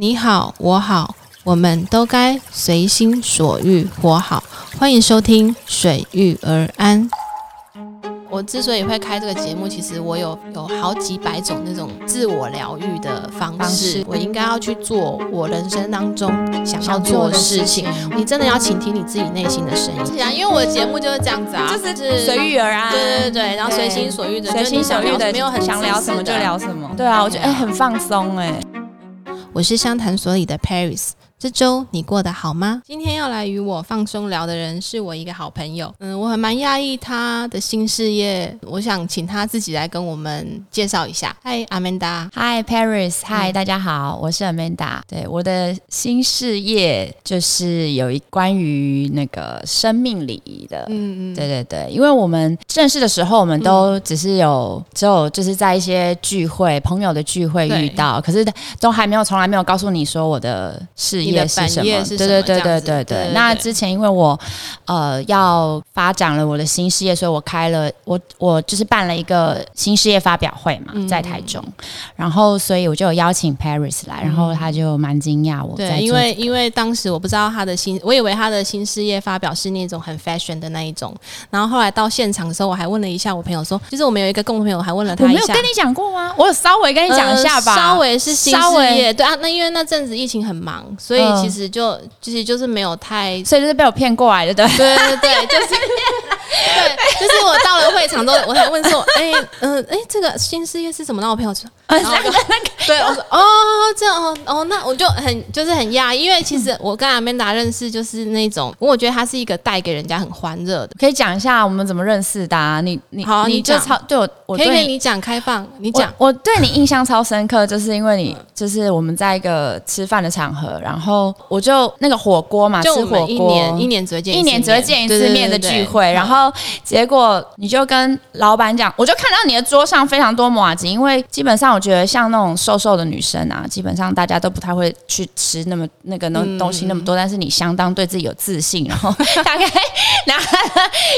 你好，我好，我们都该随心所欲活好。欢迎收听《水遇而安》。我之所以会开这个节目，其实我有有好几百种那种自我疗愈的方方式式。我应该要去做我人生当中想要做的事事情情。你真的要倾听你自己内心的声音。是啊，因为我的节目就是这样子啊，就是随遇而安，对对对对，然后随心所欲的，随心所欲的，没有很想聊什么就聊。什么。对啊，我觉得哎、很放松哎、我是湘潭所里的 Paris。这周你过得好吗？今天要来与我放松聊的人是我一个好朋友，嗯，我很蛮讶异他的新事业，我想请他自己来跟我们介绍一下。嗨，阿曼达，嗨，Paris，嗨，嗯大家好，我是 Amanda。对，我的新事业就是有一关于那个生命礼仪的。嗯嗯，对对对，因为我们正式的时候，我们都只是有、只有就是在一些聚会、朋友的聚会遇到，可是都还没有从来没有告诉你说我的事。业是什么对对对对对对那之前因为我呃要发展了我的新事业，所以我开了我我就是办了一个新事业发表会嘛，嗯在台中，然后所以我就有邀请 Paris 来，然后他就蛮惊讶我在对，因为因为当时我不知道他的新，我以为他的新事业发表是那种很 fashion 的那一种，然后后来到现场的时候，我还问了一下我朋友说，就是我们有一个共同朋友，还问了他一下。没有跟你讲过吗？我有稍微跟你讲一下吧，呃稍微是新事业，对啊，那因为那阵子疫情很忙，所以嗯其实就、其实就是没有太 所以就是被我骗过来的，对对？对就是 对，就是我到了会场之后，我才问说，哎、嗯、哎、这个新事业是什么？然后我朋友说，那个那个对我说，哦，这样哦哦，那我就很就是很讶异，因为其实我跟阿曼达认识就是那种，我觉得他是一个带给人家很欢乐的，可以讲一下我们怎么认识的、啊？你你好啊你就超对我，我可以对你讲开放，你讲。我我对你印象超深刻，就是因为你就是我们在一个吃饭的场合，然后我就那个火锅嘛，就火锅。一锅年一年只会见一年只会见一次面的聚会，然后结果你就跟老板讲，我就看到你的桌上非常多麻吉，因为基本上我觉得像那种瘦瘦的女生啊，基本上大家都不太会去吃那么那个那嗯东西那么多，但是你相当对自己有自信，然后大概拿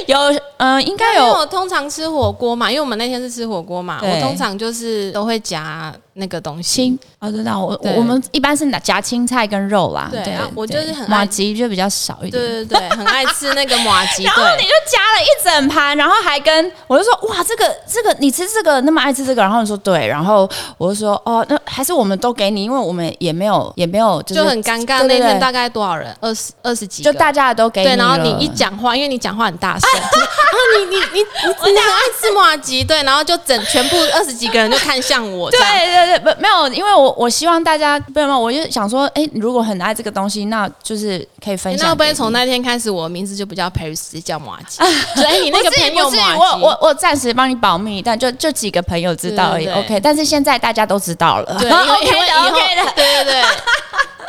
有嗯、呃应该因为有我通常吃火锅嘛，因为我们那天是吃火锅嘛，我通常就是都会夹那个东西青。哦，知道我对我们一般是拿夹青菜跟肉啦，对啊我就是很马吉就比较少一点，对对对，很爱吃那个马吉。然后你，就夹了一整盘，然后还跟我就说哇，这个这个你吃这个那么爱吃这个，然后你说对，然后我就说哦，那还是我们都给你，因为我们也没有也没有就是就很尴尬。那天大概多少人？二十二十几。就大家的都给你对，然后你一讲话，因为你讲话很大声，就是啊，你你你你你很爱吃马吉，对，然后就整全部二十几个人就看向我，这对对对，不没有，因为我我希望大家不没有，我就想说，哎，如果很爱这个东西，那就是可以分享。那会不会从那天开始，我名字就不叫 Paris，叫马吉？所以你那个朋友马吉，我我我暂时帮你保密，但就就几个朋友知道而已。OK，但是现在大家都知道了。对，因为以的后 OK 的。对对对。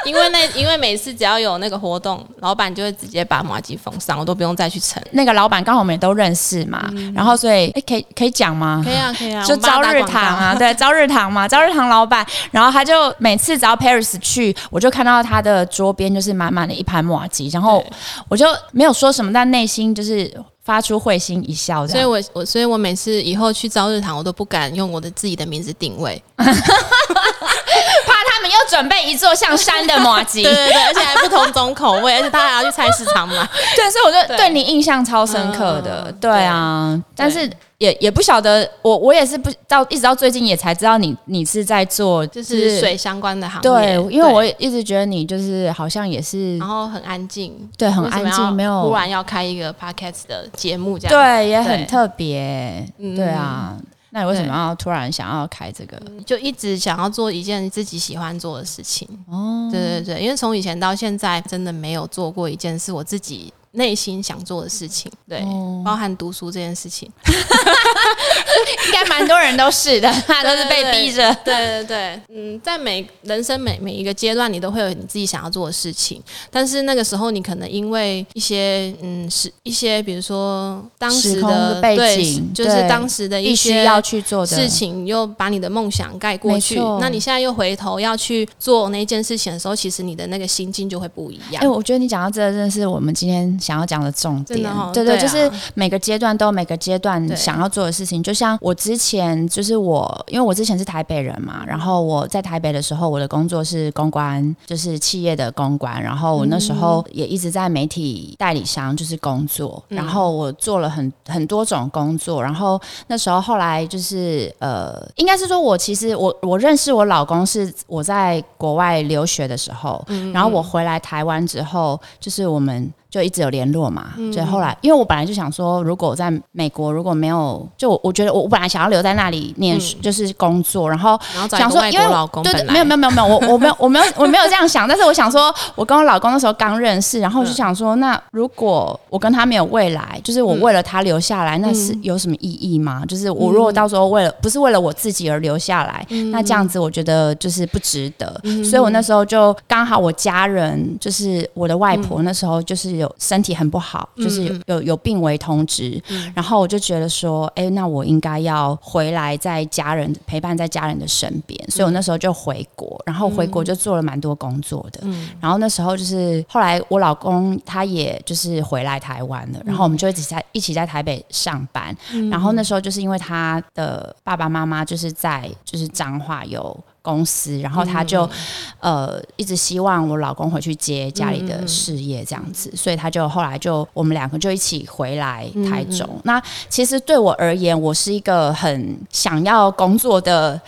因为那因为每次只要有那个活动，老板就会直接把麻吉封上，我都不用再去盛。那个老板刚好我们也都认识嘛，然后所以哎，可以可以讲吗？可以啊，可以啊，就朝日堂啊，对，朝日堂嘛，朝日堂老板，然后他就每次只要 Paris 去，我就看到他的桌边就是满满的一盘马吉，然后我就没有说什么，但内心就是发出会心一笑。所以我我所以我每次以后去朝日堂，我都不敢用我的自己的名字定位。们又准备一座像山的马吉，对对对，而且还不同种口味，而且他还要去菜市场买。对，所以我就对对你印象超深刻的，嗯对啊，但是也也不晓得，我我也是不到一直到最近也才知道你你是在做就是水相关的行业。对，因为我也一直觉得你就是好像也是然后很安静，对很安静，没有忽然要开一个 podcast 的节目这样。对也很特别，嗯对啊。那你为什么要突然想要开这个？就一直想要做一件自己喜欢做的事情。哦，对对对，因为从以前到现在，真的没有做过一件是我自己内心想做的事情。对，哦包含读书这件事情。应该蛮多人都是的，他都是被逼着。对对对，嗯，在每人生每每一个阶段，你都会有你自己想要做的事情，但是那个时候你可能因为一些嗯是一些，比如说当时的的背对景就是当时的一些要去做的事情，又把你的梦想盖过去。那你现在又回头要去做那件事情的时候，其实你的那个心境就会不一样哎、。我觉得你讲到这，真的是我们今天想要讲的重点。对对，就是每个阶段都有每个阶段想要做的事情。就像我之前，就是我，因为我之前是台北人嘛，然后我在台北的时候，我的工作是公关，就是企业的公关，然后我那时候也一直在媒体代理商就是工作，然后我做了很很多种工作，然后那时候后来就是呃，应该是说我其实我我认识我老公是我在国外留学的时候，然后我回来台湾之后，就是我们。就一直有联络嘛，所以后来，因为我本来就想说，如果我在美国如果没有，就我我觉得我我本来想要留在那里念书，就是工作，然后然后找老公，对对，没有没有没有没有，我我没有我没有 我没有这样想，但是我想说，我跟我老公那时候刚认识，然后我就想说，那如果我跟他没有未来，就是我为了他留下来，那是有什么意义吗？就是我如果到时候为了不是为了我自己而留下来，那这样子我觉得就是不值得。所以我那时候就刚好我家人就是我的外婆那时候就是有身体很不好，就是有有有病危通知，然后我就觉得说，哎、那我应该要回来在家人陪伴在家人的身边，所以我那时候就回国，然后回国就做了蛮多工作的。然后那时候就是后来我老公他也就是回来台湾了，然后我们就一起在一起在台北上班。然后那时候就是因为他的爸爸妈妈就是在就是彰化有。公司，然后他就、呃一直希望我老公回去接家里的事业这样子，所以他就后来就我们两个就一起回来台中。那其实对我而言，我是一个很想要工作的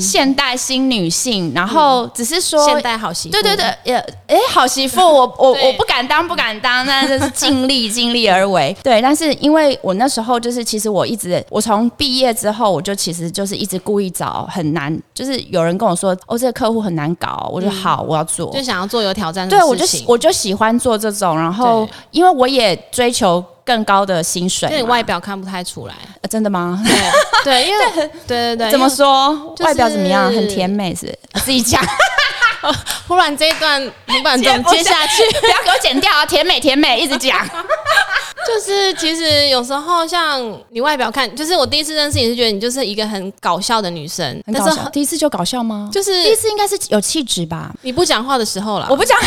现代新女性，然后只是说现代好媳妇，对对对，也哎，好媳妇，我我我不敢当，不敢当，那就是尽力尽力而为。对，但是因为我那时候就是，其实我一直，我从毕业之后，我就其实就是一直故意找很难，就是有人跟我说，哦，这个客户很难搞，我就好，我要做。就想要做有挑战的对，我就，喜我就喜欢做这种，然后因为我也追求更高的薪水嘛。就你外表看不太出来。呃真的吗？对对，因为 对对对，怎么说？就是外表怎么样？很甜美是是？自己讲。忽然这一段你把总接下去，不要给我剪掉啊！甜美甜美，一直讲。就是其实有时候像你外表看，就是我第一次认识你是觉得你就是一个很搞笑的女生，但是很搞笑，第一次就搞笑吗？就是第一次应该是有气质吧？你不讲话的时候啦，我不讲，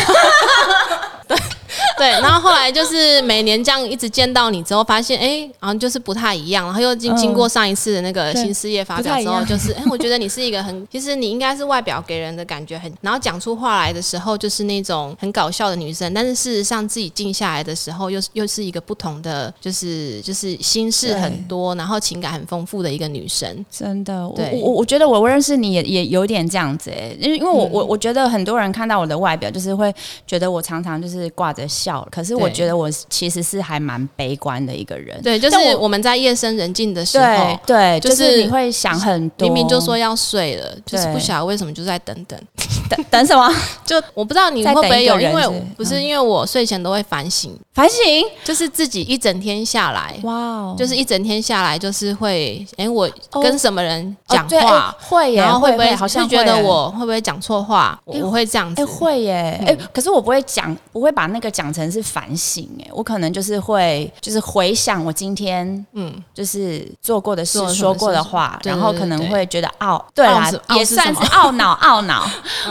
对，然后后来就是每年这样一直见到你之后，发现哎，好像就是不太一样，然后又经嗯经过上一次的那个新事业发表之后，就是哎，我觉得你是一个很，其实你应该是外表给人的感觉很，然后讲出话来的时候就是那种很搞笑的女生，但是事实上自己静下来的时候，又是又是一个不同的，就是就是心事很多，然后情感很丰富的一个女生。真的，我我我觉得我认识你也也有点这样子哎、因为因为我、嗯。我我觉得很多人看到我的外表，就是会觉得我常常就是挂着笑，可是我觉得我其实是还蛮悲观的一个人。对，就是我我们在夜深人静的时候对。对，就就是是你会想很多，明明就说要睡了，就是不晓得为什么就在等等。等等什么 就我不知道你会不会有，因为不是因为我睡前都会反省，反省？就是自己一整天下来，哇哦，就是一整天下来，就是会，哎、我哦跟什么人讲话哎，会耶，然后会不会好像就觉得我会不会讲错话？我会这样子哎、，会耶，哎、可是我不会讲，不会把那个讲成是反省，哎，我可能就是会，就是回想我今天，嗯，就是做过的事说过的话，然后可能会觉得懊，对啦，也算是懊恼，懊恼，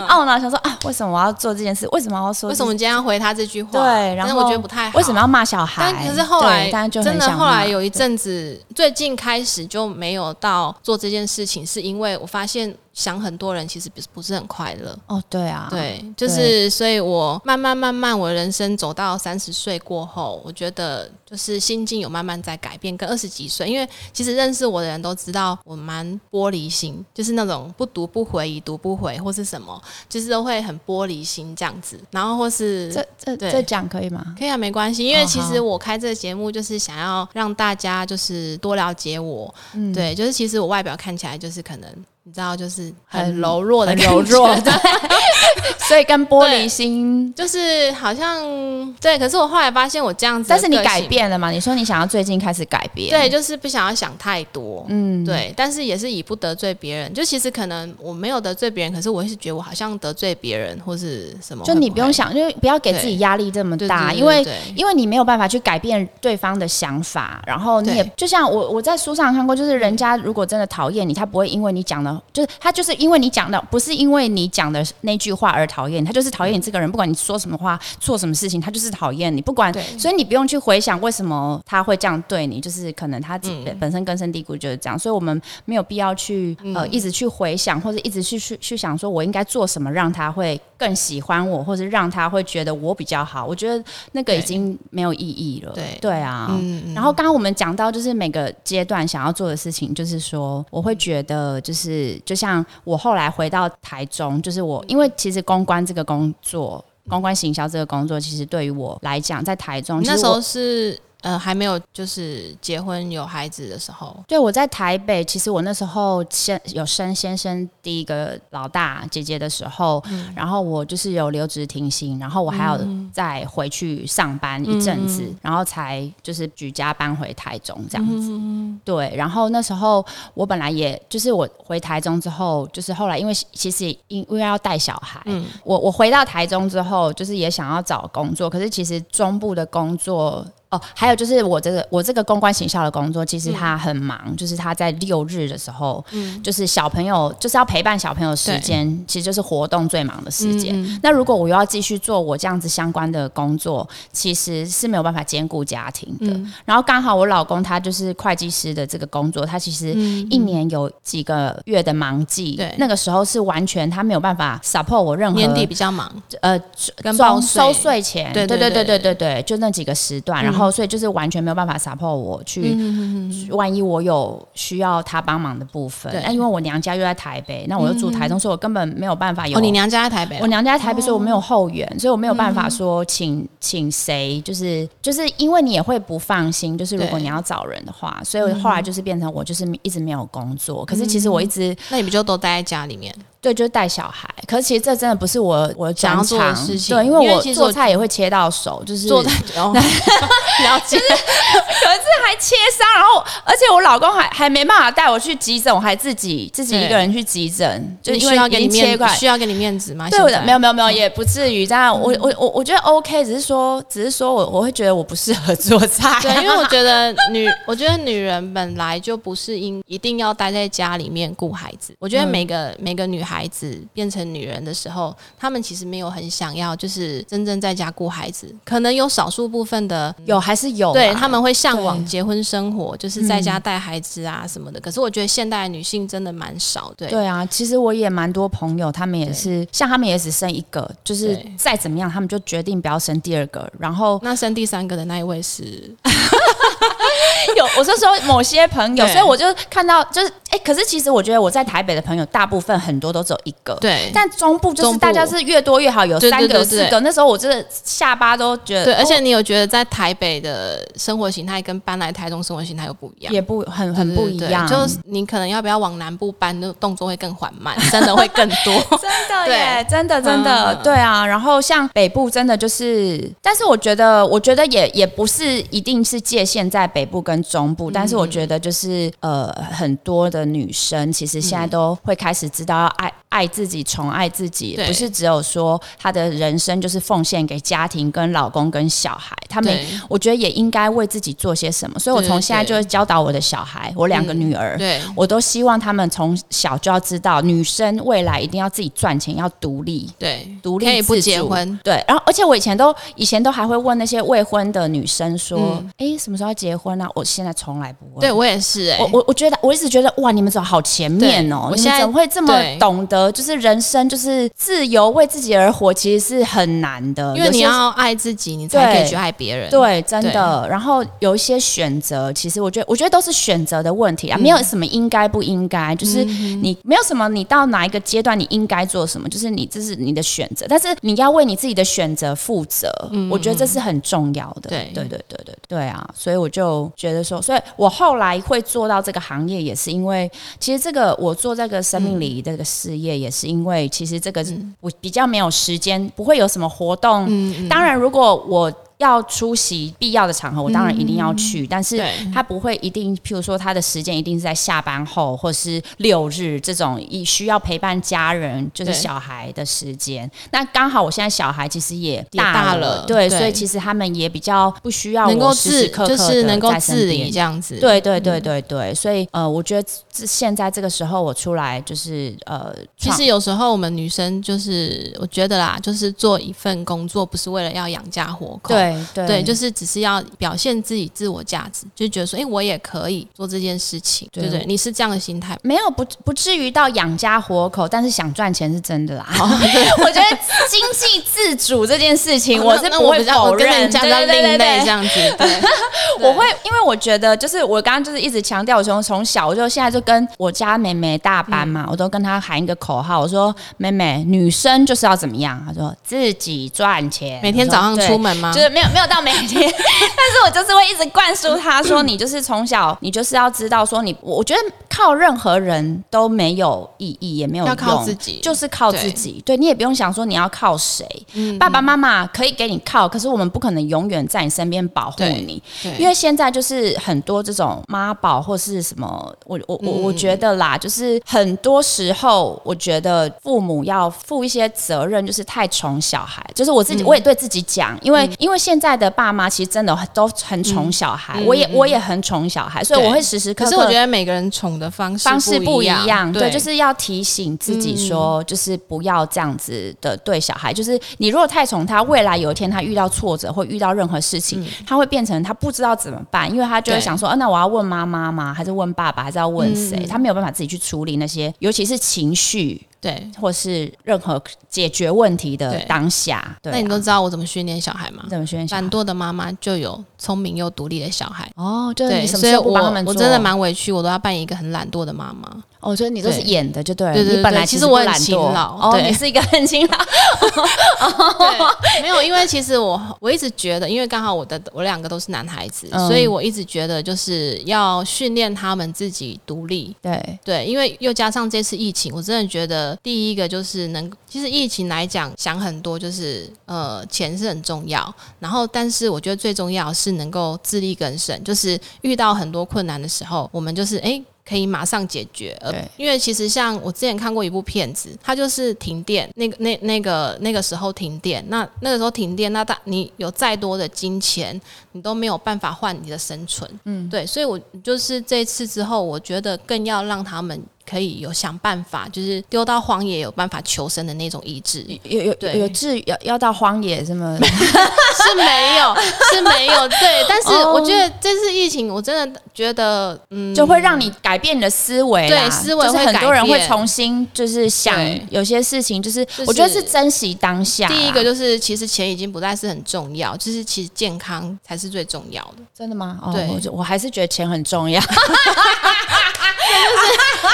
懊恼，想说啊，为什么我要做这件事？为什么我要说？为什么今天要回他这句话？对，然后我觉得不太好。为什么要骂小孩？但可是后来对但就真的后来有一阵子，最近开始就没有到做这件事情，是因为我发现想很多人其实不是不是很快乐。哦，对啊，对，就是，所以我慢慢慢慢，我人生走到三十岁过后，我觉得就是心境有慢慢在改变，跟二十几岁，因为其实认识我的人都知道我蛮玻璃心，就是那种不读不回、已读不回或是什么，就是都会很玻璃心这样子，然后或是这这对这讲可以吗？可以啊，没关系，因为其实我开这个节目就是想要让大家就是多了解我，嗯对，就是其实我外表看起来就是可能你知道就是很很柔弱的很柔弱，对 对，所以跟玻璃心。就是好像对，可是我后来发现我这样子，但是你改。变了嘛？你说你想要最近开始改变，对，就是不想要想太多，嗯，对，但是也是以不得罪别人。就其实可能我没有得罪别人，可是我会是觉得我好像得罪别人或是什么。就你不用想，就不要给自己压力这么大，因为因为你没有办法去改变对方的想法，然后你也就像我我在书上看过，就是人家如果真的讨厌你，他不会因为你讲的，就是他就是因为你讲的，不是因为你讲的那句话而讨讨厌，他就是讨厌你这个人，不管你说什么话，做什么事情，他就是讨厌你，不管，所以你不用去回想为什么他会这样对你，就是可能他自己本身根深蒂固就是这样，所以我们没有必要去呃一直去回想，或者一直去去去想说我应该做什么让他会更喜欢我，或者让他会觉得我比较好。我觉得那个已经没有意义了。对对啊，嗯嗯然后刚刚我们讲到，就是每个阶段想要做的事情，就是说，我会觉得，就是就像我后来回到台中，就是我因为其实公关这个工作，公关行销这个工作，其实对于我来讲，在台中那时候是呃还没有就是结婚有孩子的时候，对，我在台北，其实我那时候先有生先生第一个老大姐姐的时候，嗯然后我就是有留职停薪，然后我还要再回去上班一阵子，嗯然后才就是举家搬回台中这样子。嗯对，然后那时候我本来也就是我回台中之后，就是后来因为其实因因为要带小孩，嗯我我回到台中之后，就是也想要找工作，可是其实中部的工作。哦，还有就是我这个我这个公关行销的工作，其实他很忙，就是他在六日的时候，嗯，就是小朋友就是要陪伴小朋友时间，其实就是活动最忙的时间。那如果我又要继续做我这样子相关的工作，其实是没有办法兼顾家庭的。然后刚好我老公他就是会计师的这个工作，他其实一年有几个月的忙季，对，那个时候是完全他没有办法 support 我任何年底比较忙，呃，总收税前，对对对对对对。对，就那几个时段，然后。所以就是完全没有办法 support 我去，万一我有需要他帮忙的部分，那因为我娘家又在台北，那我又住台中，所以我根本没有办法有哦，你娘家在台北哦，我娘家在台北，所以我没有后援，所以我没有办法说请请谁，就是就是因为你也会不放心，就是如果你要找人的话，所以我后来就是变成我就是一直没有工作，可是其实我一直那你不就都待在家里面？对就是带小孩，可是其实这真的不是我我想要做的事情对，因为我做菜也会切到手，就是坐在哦，了解，可是还切伤，然后而且我老公还还没办法带我去急诊，我还自己自己一个人去急诊，就需要给你切块。需要给你面子吗？对，的没有没有没有，也不至于这样。我我我我觉得 OK，只是说只是说我我会觉得我不适合做菜。对，因为我 觉得女，我觉得女人本来就不是应一定要待在家里面顾孩子。我觉得每个、每个女孩子变成女人的时候，她们其实没有很想要，就是真正在家顾孩子。可能有少数部分的，有还是有啊，对他们会向往结婚生活，就是在家带孩子啊什么的。可是我觉得现代女性真的蛮少，对。对啊，其实我也蛮多朋友，他们也是像他们也只生一个，就是再怎么样，他们就决定不要生第二个。然后那生第三个的那一位是，有，我是说某些朋友，所以我就看到就是，哎、可是其实我觉得我在台北的朋友，大部分很多都只有一个。对但中部就是大家是越多越好，有三个、四个。那时候我真的下巴都觉得，对，而且哦你有觉得在台北的生活形态跟搬来台中生活形态又不一样？也不很很不一样，就是你可能要不要往南部搬，那动作会更缓慢，真的会更多。真的耶，真的真的，嗯对啊。然后像北部，真的就是，但是我觉得，我觉得也也不是一定是界限在北部跟中部，但是我觉得就是呃，很多的女生其实现在都会开始知道要爱爱自己，宠爱自己，不是只有说她的人生就是奉献给家庭、跟老公、跟小孩，他们我觉得也应该为自己做些什么。所以我从现在就对会教导我的小孩，我两个女儿，对我都希望他们从小就要知道，女生未来一定要自己赚钱，要独立。对，独立可以不结婚，对，然后而且我以前都以前都还会问那些未婚的女生说嗯：“哎、什么时候要结婚啊？”我现在从来不问。对我也是哎、我我我觉得我一直觉得哇，你好前面哦？我现在怎么会这么懂得？就是人生就是自由，为自己而活，其实是很难的。因为你要爱自己，你才可以去爱别人。对，真的。然后有一些选择，其实我觉得，我觉得都是选择的问题啊，没有什么应该不应该，就是你没有什么，你到哪一个阶段你应该做什么，就是你这是你的选择，但是你要为你自己的选择负责，我觉得这是很重要的。对对对对对对啊！所以我就觉得说，所以我后来会做到这个行业，也是因为其实这个我做这个生命礼仪这个事业，也是因为其实这个我比较没有时间，不会有什么活动。当然，如果我要出席必要的场合，我当然一定要去，但是他不会一定，譬如说他的时间一定是在下班后，或是六日这种以需要陪伴家人，就是小孩的时间。那刚好我现在小孩其实也也大了，了对，对所以其实他们也比较不需要能够我时刻刻就是能够自理边这样子。对对对对对，所以呃，我觉得这现在这个时候我出来就是呃，其实有时候我们女生就是，我觉得啦，就是做一份工作，不是为了要养家活口。对对对，就是只是要表现自己自我价值，就觉得说，哎、我也可以做这件事情，对对不对？你是这样的心态，没有不不至于到养家活口，但是想赚钱是真的啦。我觉得经济自主这件事情，我是不会我比较我否认，跟人家比较对对对另类对这样子，对，我会，因为我觉得，就是我刚刚就是一直强调，我从从小我就现在就跟我家妹妹大班嘛，我都跟她喊一个口号，我说妹妹，女生就是要怎么样？她说自己赚钱，每天早上出门吗？就是没有没有到每天，但是我就是会一直灌输他说，你就是从小你就是要知道说你，我我觉得靠任何人都没有意义，也没有要靠自己。就是靠自己。对。你也不用想说你要靠谁，爸爸妈妈可以给你靠，可是我们不可能永远在你身边保护你，因为现在就是很多这种妈宝或是什么，我我我我觉得啦，就是很多时候，我觉得父母要负一些责任，就是太宠小孩。就是我自己，我也对自己讲，因为因为现在的爸妈其实真的都很宠小孩，我也我也很宠小孩，所以我会时时刻刻。可是我觉得每个人宠的方式方式不一一样，对，对，就是要提醒自己说，就是不要这样子的对小孩。就是你如果太宠他，未来有一天他遇到挫折或遇到任何事情，他会变成他不知道怎么办，因为他就会想说，啊，那我要问妈妈吗？还是问爸爸？还是要问谁？嗯他没有办法自己去处理那些，尤其是情绪对。或是任何解决问题的对当下。对啊、那你都知道我怎么训练小孩吗你？怎么训练小孩懒惰的妈妈就有聪明又独立的小孩。哦，就是对，你什么所以我时候不帮他们做我真的蛮委屈，我都要扮演一个很懒惰的妈妈。哦，所以你都是对演的，就对了。对对你本来对其实我很勤劳哦，对你是一个很勤劳。对，没有，因为其实我我一直觉得，因为刚好我的我两个都是男孩子，嗯所以我一直觉得就是要训练他们自己独立。对，对，因为又加上这次疫情，我真的觉得第一个就是能，其实疫情来讲想很多，就是呃钱是很重要，然后但是我觉得最重要是能够自力更生，就是遇到很多困难的时候，我们就是诶。可以马上解决，因为其实像我之前看过一部片子，它就是停电，那个那那个那个时候停电，那那个时候停电，那大你有再多的金钱，你都没有办法换你的生存，嗯，对，所以我就是这次之后，我觉得更要让他们可以有想办法，就是丢到荒野有办法求生的那种意志，有有对有至于要要到荒野这么是没有 是没有，对，但是哦我觉得这次疫情，我真的觉得，嗯，就会让你改变你的思维，对思维就是会很多人会改变重新就是想有些事情，就是是我觉得是珍惜当下。第一个就是，其实钱已经不再是很重要，就是其实健康才是最重要的。真的吗？哦，对我就我还是觉得钱很重要。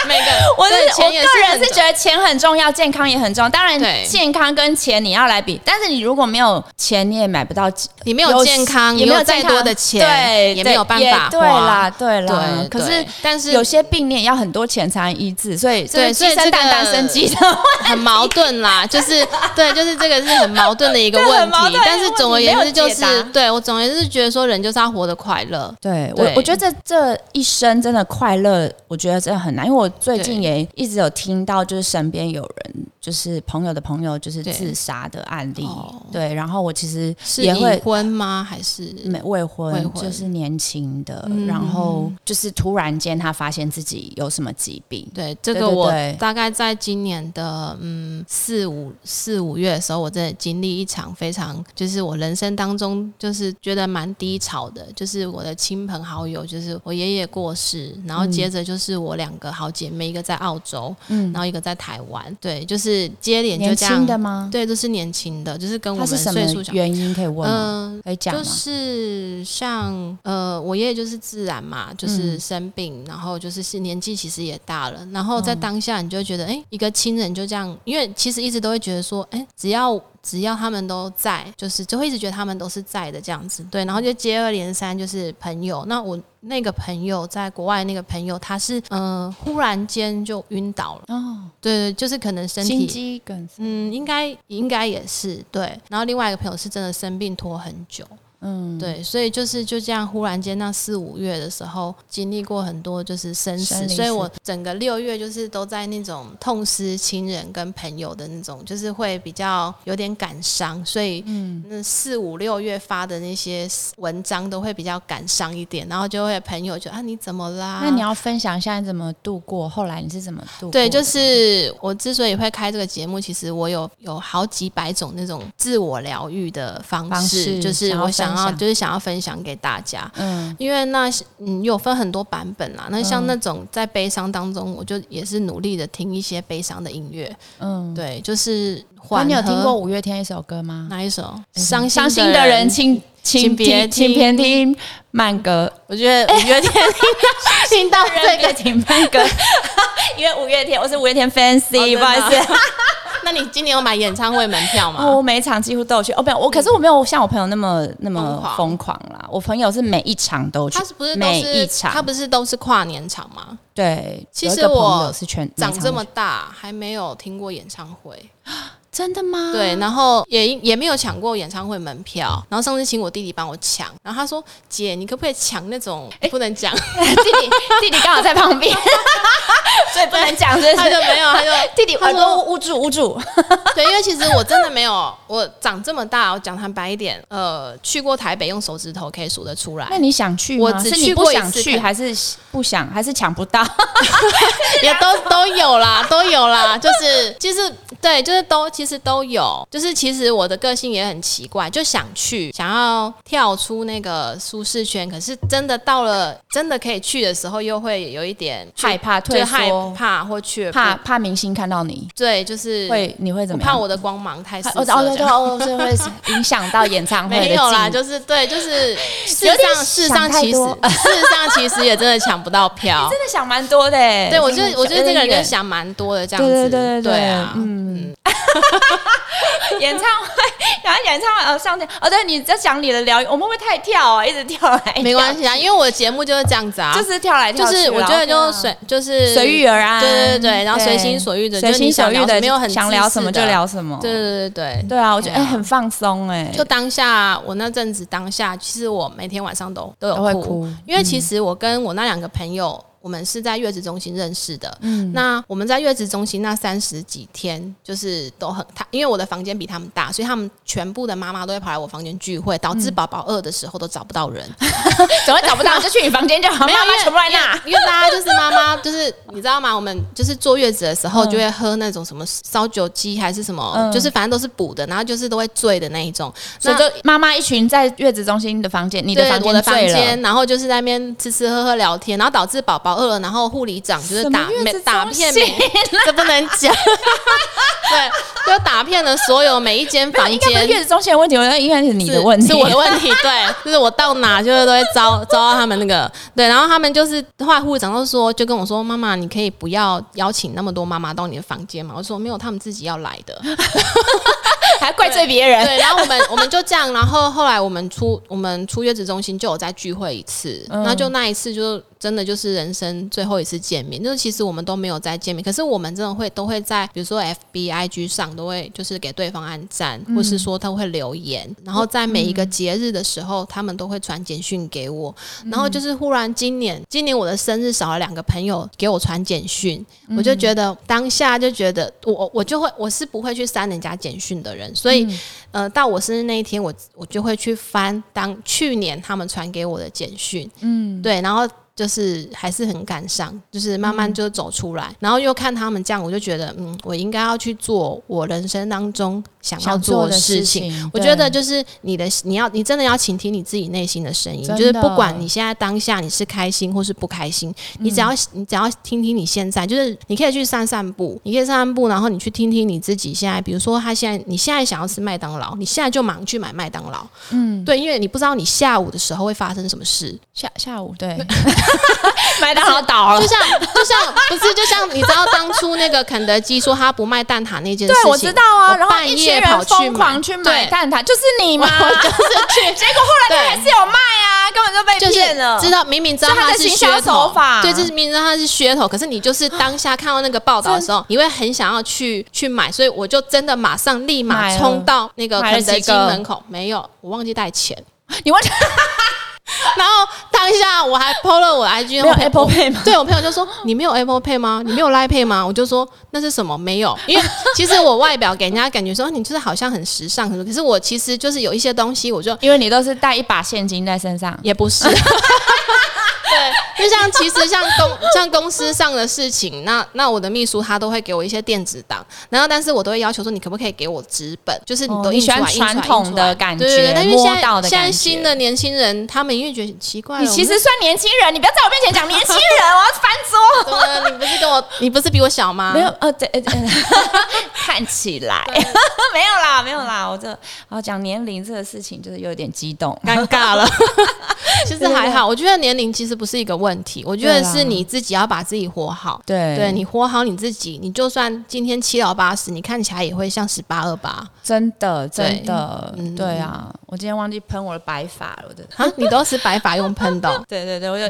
每个 我是我个人是觉得钱很重要，健康也很重要。当然，健康跟钱你要来比，但是你如果没有钱，你也买不到。你没有健康，也没有再多的钱，对，也没有办法也对啦，对啦。对，可是但是有些病你也要很多钱才能医治，所以对所以鸡生蛋，这个蛋生鸡的很矛盾啦，就是对，就是这个是很矛盾的一个问题。但是总而言之，就是对我总而言之觉得说，人就是要活得快乐。对我，我觉得这这一生真的快乐，我觉得真的很难，因为我最近也一直有听到，就是身边有人，就是朋友的朋友，就是自杀的案例。哦对，然后我其实是已也会婚吗？还是没未婚，未婚就是年轻的，嗯然后就是突然间他发现自己有什么疾病。对，这个我大概在今年的嗯四五四五月的时候，我真的经历一场非常就是我人生当中就是觉得蛮低潮的，就是我的亲朋好友，就是我爷爷过世，然后接着就是我两个好姐妹，一个在澳洲，嗯然后一个在台湾，对，就是接连就这样轻的吗？对，都是年轻的，就是跟我们岁数小。原因可以问吗？嗯、就可以讲就？是像呃，我爷爷就是自然嘛，就是嗯生病，然后就是是年纪其实也大了，然后在嗯当下你就觉得，哎、一个亲人就这样，因为其实一直都会觉得说，哎、只要只要他们都在，就是就会一直觉得他们都是在的这样子，对，然后就接二连三就是朋友，那我那个朋友在国外那个朋友，他是嗯、呃忽然间就晕倒了，哦，对对，就是可能身心体肌梗。嗯，应该应该也是对。然后另外一个朋友是真的生病拖很久，嗯，对，所以就是就这样，忽然间那四五月的时候，经历过很多就是生死，所以我整个六月就是都在那种痛失亲人跟朋友的那种，就是会比较有点感伤，所以嗯，那四五六月发的那些文章都会比较感伤一点，然后就会朋友就啊你怎么啦？那你要分享一下你怎么度过，后来你是怎么度？对，就是我之所以会开这个节目，其实我有有好几百种那种自我疗愈的方式，就是我想。然后就是想要分享给大家，嗯，因为那嗯有分很多版本啦。那像那种在悲伤当中，我就也是努力的听一些悲伤的音乐，嗯，对，就是你有听过五月天一首歌吗？哪一首？伤伤心的人，请请别请别听慢歌。我觉得五月天 听到这个听慢歌，因为五月天我是五月天 fancy，不好意思。那你今年有买演唱会门票吗？我每场几乎都有去。哦，不，我可是我没有像我朋友那么那么疯狂啦。我朋友是每一场都去，他是不是每一场？他不是都是跨年场吗？对，其实我是全长这么大还没有听过演唱会。真的吗？对，然后也也没有抢过演唱会门票，然后上次请我弟弟帮我抢，然后他说：“姐，你可不可以抢那种？不能讲，弟弟弟弟刚好在旁边，所以不能讲。”他就没有，他就 弟弟耳朵捂住捂住。对，因为其实我真的没有，我长这么大，我讲坦白一点，呃，去过台北用手指头可以数得出来。那你想去我只去过一次，还是不想，还是抢不到？也都都有啦，都有啦，就是其实对，就是都。其实都有，就是其实我的个性也很奇怪，就想去，想要跳出那个舒适圈，可是真的到了真的可以去的时候，又会有一点害怕、退缩、怕或去怕怕明星看到你，对，就是会你会怎么怕我的光芒太哦哦对哦，所以会影响到演唱会 没有啦，就是对，就是 事实上事实上其实 事实上其实也真的抢不到票，真的想蛮多的，对我觉得我觉得这个人想蛮多的这样子，对对对对啊，嗯。演唱会，然后演唱会呃上天哦，对，你在讲你的疗愈，我们会不会太跳啊？一直跳来，没关系啊，因为我的节目就是这样子啊，就是跳来跳去，就是我觉得就随就是随遇而安，对对对，然后随心所欲的，随心所欲的，没有很想聊什么就聊什么，对对对对。对啊，我觉得哎很放松哎，就当下我那阵子当下，其实我每天晚上都都有哭，因为其实我跟我那两个朋友。我们是在月子中心认识的。嗯，那我们在月子中心那三十几天，就是都很他，因为我的房间比他们大，所以他们全部的妈妈都会跑来我房间聚会，导致宝宝饿的时候都找不到人，怎么会找不到？就去你房间就好，妈妈全部来那。因为大家就是妈妈，就是你知道吗？我们就是坐月子的时候就会喝那种什么烧酒鸡还是什么，就是反正都是补的，然后就是都会醉的那一种。所以就妈妈一群在月子中心的房间，你的房间，我的房间，然后就是在那边吃吃喝喝聊天，然后导致宝宝。饿了，然后护理长就是打打遍，这不能讲。对，就打遍了所有每一间房间。月子中心的问题，我觉得应该是你的问题，是我的问题。对，就是我到哪就是都会招招到他们那个。对，然后他们就是后来护理长都说，就跟我说：“妈妈，你可以不要邀请那么多妈妈到你的房间嘛。”我说：“没有，他们自己要来的。”还怪罪别人？对，然后我们我们就这样，然后后来我们出我们出月子中心就有再聚会一次，那就那一次就。真的就是人生最后一次见面，就是其实我们都没有再见面，可是我们真的会都会在，比如说 F B I G 上都会就是给对方按赞，或是说他会留言，然后在每一个节日的时候，他们都会传简讯给我，然后就是忽然今年今年我的生日少了两个朋友给我传简讯，我就觉得当下就觉得我我就会我是不会去删人家简讯的人，所以呃到我生日那一天，我我就会去翻当去年他们传给我的简讯，嗯，对，然后。就是还是很感伤，就是慢慢就走出来，然后又看他们这样，我就觉得，嗯，我应该要去做我人生当中。想要做的事情，我觉得就是你的，你要你真的要倾听你自己内心的声音，就是不管你现在当下你是开心或是不开心，你只要你只要听听你现在，就是你可以去散散步，你可以散散步，然后你去听听你自己现在，比如说他现在你现在想要吃麦当劳，你现在就忙去买麦当劳，嗯，对，因为你不知道你下午的时候会发生什么事，下下午对，麦当劳倒了，就像就像不是就像你知道当初那个肯德基说他不卖蛋挞那件事情，对我知道啊，然后半夜。跑疯狂去买蛋挞，就是你吗？就是去，结果后来他还是有卖啊，根本就被骗了。知道明明知道他是噱头，对，就是明明知道他是噱头，可是你就是当下看到那个报道的时候，你会很想要去去买，所以我就真的马上立马冲到那个肯德基门口，没有，我忘记带钱。你完全 然后当下我还 PO 了我 IG，没有 Apple Pay 吗？对我朋友就说 你没有 Apple Pay 吗？你没有 Line Pay 吗？我就说那是什么？没有，因为其实我外表给人家感觉说你就是好像很时尚，可是我其实就是有一些东西，我就因为你都是带一把现金在身上，也不是。对，就像其实像公像公司上的事情，那那我的秘书他都会给我一些电子档，然后但是我都会要求说，你可不可以给我纸本？就是你都你喜欢传统的感觉，对对，因为现在现在新的年轻人，他们因为觉得很奇怪，你其实算年轻人，你不要在我面前讲年轻人，我要翻桌。你不是跟我，你不是比我小吗？没有，呃，对，看起来 没有啦，没有啦，我这然后讲年龄这个事情，就是有点激动，尴尬了。其实还好，我觉得年龄其实不是一个问题，我觉得是你自己要把自己活好。对，对你活好你自己，你就算今天七老八十，你看起来也会像十八二八。真的，真的，对啊，我今天忘记喷我的白发了，我的啊，你都是白发用喷的？对对对，我有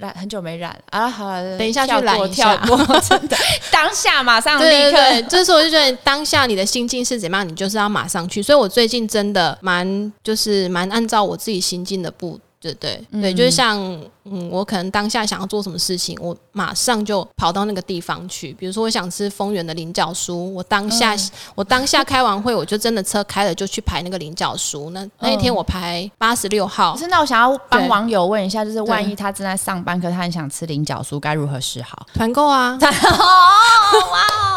染很久没染啊，好了，等一下去染一下。真的，当下马上立刻，就是我就觉得当下你的心境是怎么样，你就是要马上去。所以我最近真的蛮就是蛮按照我自己心境的步。对对对，就是像嗯，我可能当下想要做什么事情，我马上就跑到那个地方去。比如说，我想吃丰原的菱角酥，我当下我当下开完会，我就真的车开了就去排那个菱角酥。那那一天我排八十六号。是那我想要帮网友问一下，就是万一他正在上班，可他很想吃菱角酥，该如何是好？团购啊！哦，哇！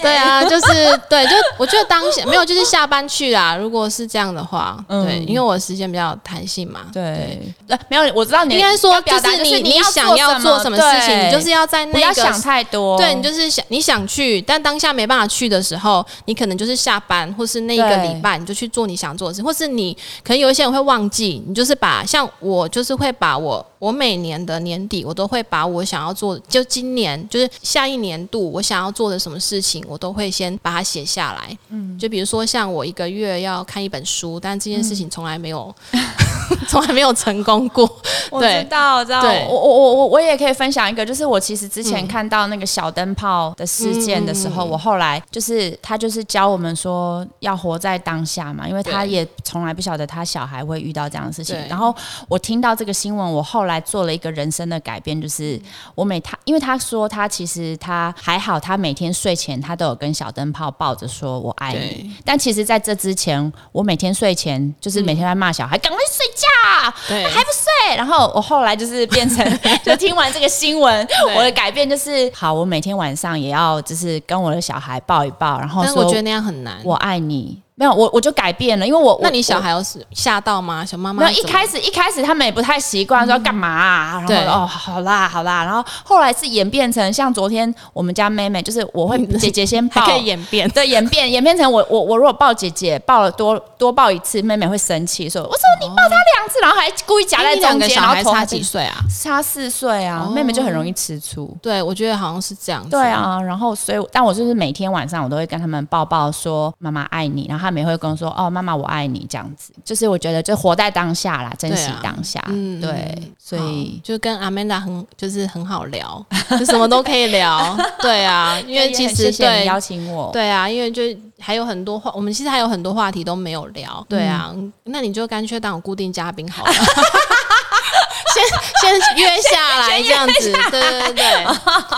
对啊，就是对，就我觉得当下没有，就是下班去啦。如果是这样的话，对，因为我时间比较弹性嘛。对，没有，我知道你应该说就是你你想要做什么事情，你就是要在那个不要想太多。对你就是想你想去，但当下没办法去的时候，你可能就是下班或是那一个礼拜，你就去做你想做的事，或是你可能有一些人会忘记，你就是把像我就是会把我我每年的年底，我都会把我想要做，就今年就是下一年度我想要做的什么事情。我都会先把它写下来，嗯，就比如说像我一个月要看一本书，但这件事情从来没有，从来没有成功过。我知道，知道。我我我我我也可以分享一个，就是我其实之前看到那个小灯泡的事件的时候，我后来就是他就是教我们说要活在当下嘛，因为他也从来不晓得他小孩会遇到这样的事情。然后我听到这个新闻，我后来做了一个人生的改变，就是我每他，因为他说他其实他还好，他每天睡前他。都有跟小灯泡抱着说“我爱你”，但其实在这之前，我每天睡前就是每天在骂小孩，赶快睡觉，对，还不睡。然后我后来就是变成，就听完这个新闻，我的改变就是，好，我每天晚上也要就是跟我的小孩抱一抱，然后说，我觉得那样很难，我爱你。没有我我就改变了，因为我那你小孩有吓到吗？小妈妈没有一开始一开始他们也不太习惯说干嘛，啊，然后哦好啦好啦，然后后来是演变成像昨天我们家妹妹，就是我会 姐姐先抱，可以演变对演变演变成我我我如果抱姐姐抱了多多抱一次，妹妹会生气说我说你抱她两次，然后还故意夹在中间，然后差几岁啊？差四岁啊，妹妹就很容易吃醋。对，我觉得好像是这样。对啊，然后所以但我就是每天晚上我都会跟他们抱抱说妈妈爱你，然后他们也会跟我说哦。妈妈，我爱你，这样子，就是我觉得就活在当下啦，珍惜当下，嗯，对，所以就跟阿曼达很就是很好聊，就什么都可以聊，对啊，因为其实对邀请我，对啊，因为就还有很多话，我们其实还有很多话题都没有聊，对啊，那你就干脆当我固定嘉宾好了，先先约下来这样子，对对对，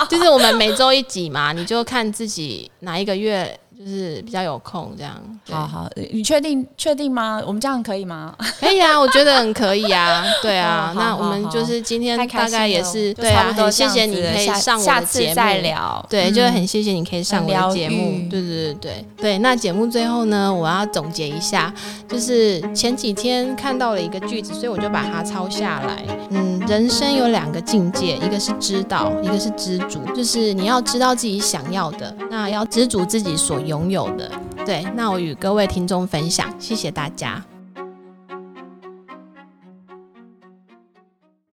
就是我们每周一集嘛，你就看自己哪一个月。就是比较有空这样，好好，你确定确定吗？我们这样可以吗？可以啊，我觉得很可以啊，对啊。那我们就是今天大概也是对啊，很谢谢你可以上我的节目，再聊。对，就是很谢谢你可以上我的节目，对对对对对。那节目最后呢，我要总结一下，就是前几天看到了一个句子，所以我就把它抄下来。嗯，人生有两个境界，一个是知道，一个是知足，就是你要知道自己想要的，那要知足自己所。拥有的，对，那我与各位听众分享，谢谢大家。